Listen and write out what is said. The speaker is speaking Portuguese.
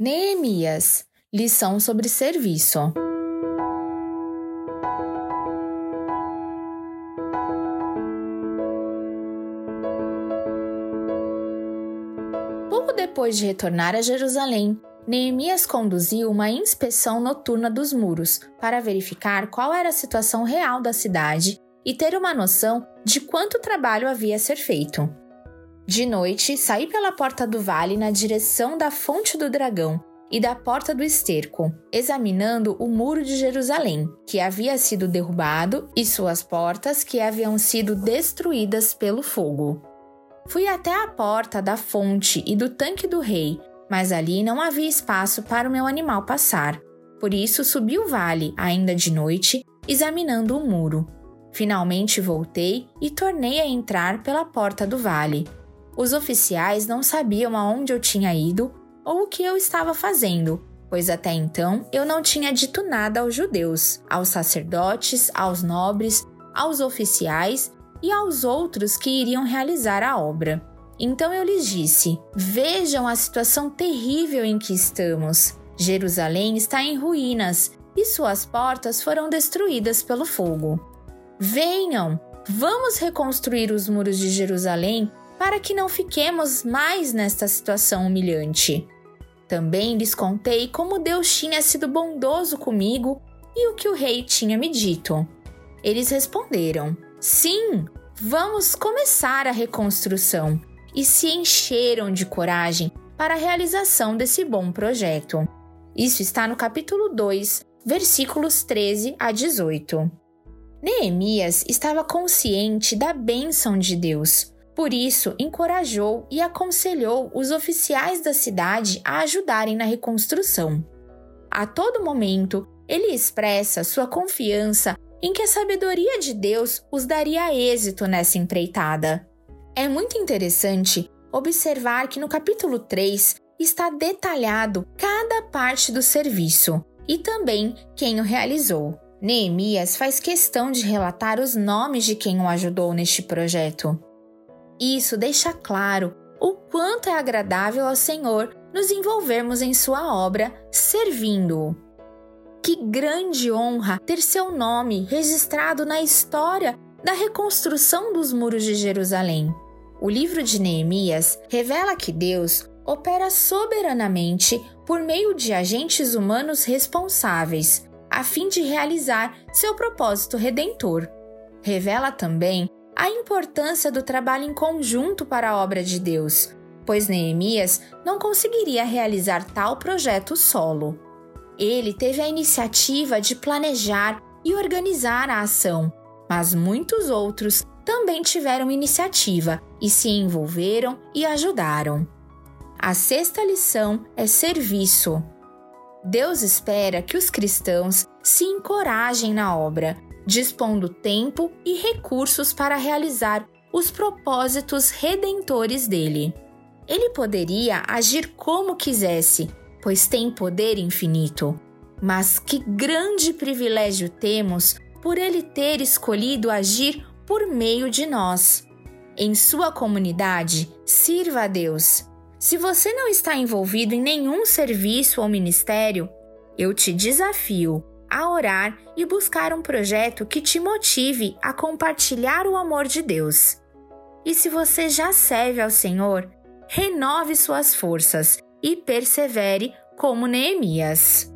Neemias Lição sobre serviço. Pouco depois de retornar a Jerusalém, Neemias conduziu uma inspeção noturna dos muros para verificar qual era a situação real da cidade e ter uma noção de quanto trabalho havia a ser feito. De noite, saí pela porta do vale na direção da Fonte do Dragão e da Porta do Esterco, examinando o Muro de Jerusalém, que havia sido derrubado, e suas portas, que haviam sido destruídas pelo fogo. Fui até a porta da fonte e do tanque do rei, mas ali não havia espaço para o meu animal passar. Por isso subi o vale, ainda de noite, examinando o muro. Finalmente voltei e tornei a entrar pela porta do vale. Os oficiais não sabiam aonde eu tinha ido ou o que eu estava fazendo, pois até então eu não tinha dito nada aos judeus, aos sacerdotes, aos nobres, aos oficiais e aos outros que iriam realizar a obra. Então eu lhes disse: Vejam a situação terrível em que estamos. Jerusalém está em ruínas e suas portas foram destruídas pelo fogo. Venham, vamos reconstruir os muros de Jerusalém para que não fiquemos mais nesta situação humilhante. Também lhes contei como Deus tinha sido bondoso comigo e o que o rei tinha me dito. Eles responderam: Sim, vamos começar a reconstrução, e se encheram de coragem para a realização desse bom projeto. Isso está no capítulo 2, versículos 13 a 18. Neemias estava consciente da bênção de Deus, por isso, encorajou e aconselhou os oficiais da cidade a ajudarem na reconstrução. A todo momento, ele expressa sua confiança em que a sabedoria de Deus os daria êxito nessa empreitada. É muito interessante observar que no capítulo 3 está detalhado cada parte do serviço e também quem o realizou. Neemias faz questão de relatar os nomes de quem o ajudou neste projeto. Isso deixa claro o quanto é agradável ao Senhor nos envolvermos em Sua obra servindo-o. Que grande honra ter seu nome registrado na história da reconstrução dos muros de Jerusalém. O livro de Neemias revela que Deus opera soberanamente por meio de agentes humanos responsáveis, a fim de realizar seu propósito redentor. Revela também a importância do trabalho em conjunto para a obra de Deus, pois Neemias não conseguiria realizar tal projeto solo. Ele teve a iniciativa de planejar e organizar a ação, mas muitos outros também tiveram iniciativa e se envolveram e ajudaram. A sexta lição é serviço. Deus espera que os cristãos se encorajem na obra, dispondo tempo e recursos para realizar os propósitos redentores dele. Ele poderia agir como quisesse, pois tem poder infinito. Mas que grande privilégio temos por ele ter escolhido agir por meio de nós. Em sua comunidade, sirva a Deus. Se você não está envolvido em nenhum serviço ou ministério, eu te desafio a orar e buscar um projeto que te motive a compartilhar o amor de Deus. E se você já serve ao Senhor, renove suas forças e persevere como Neemias.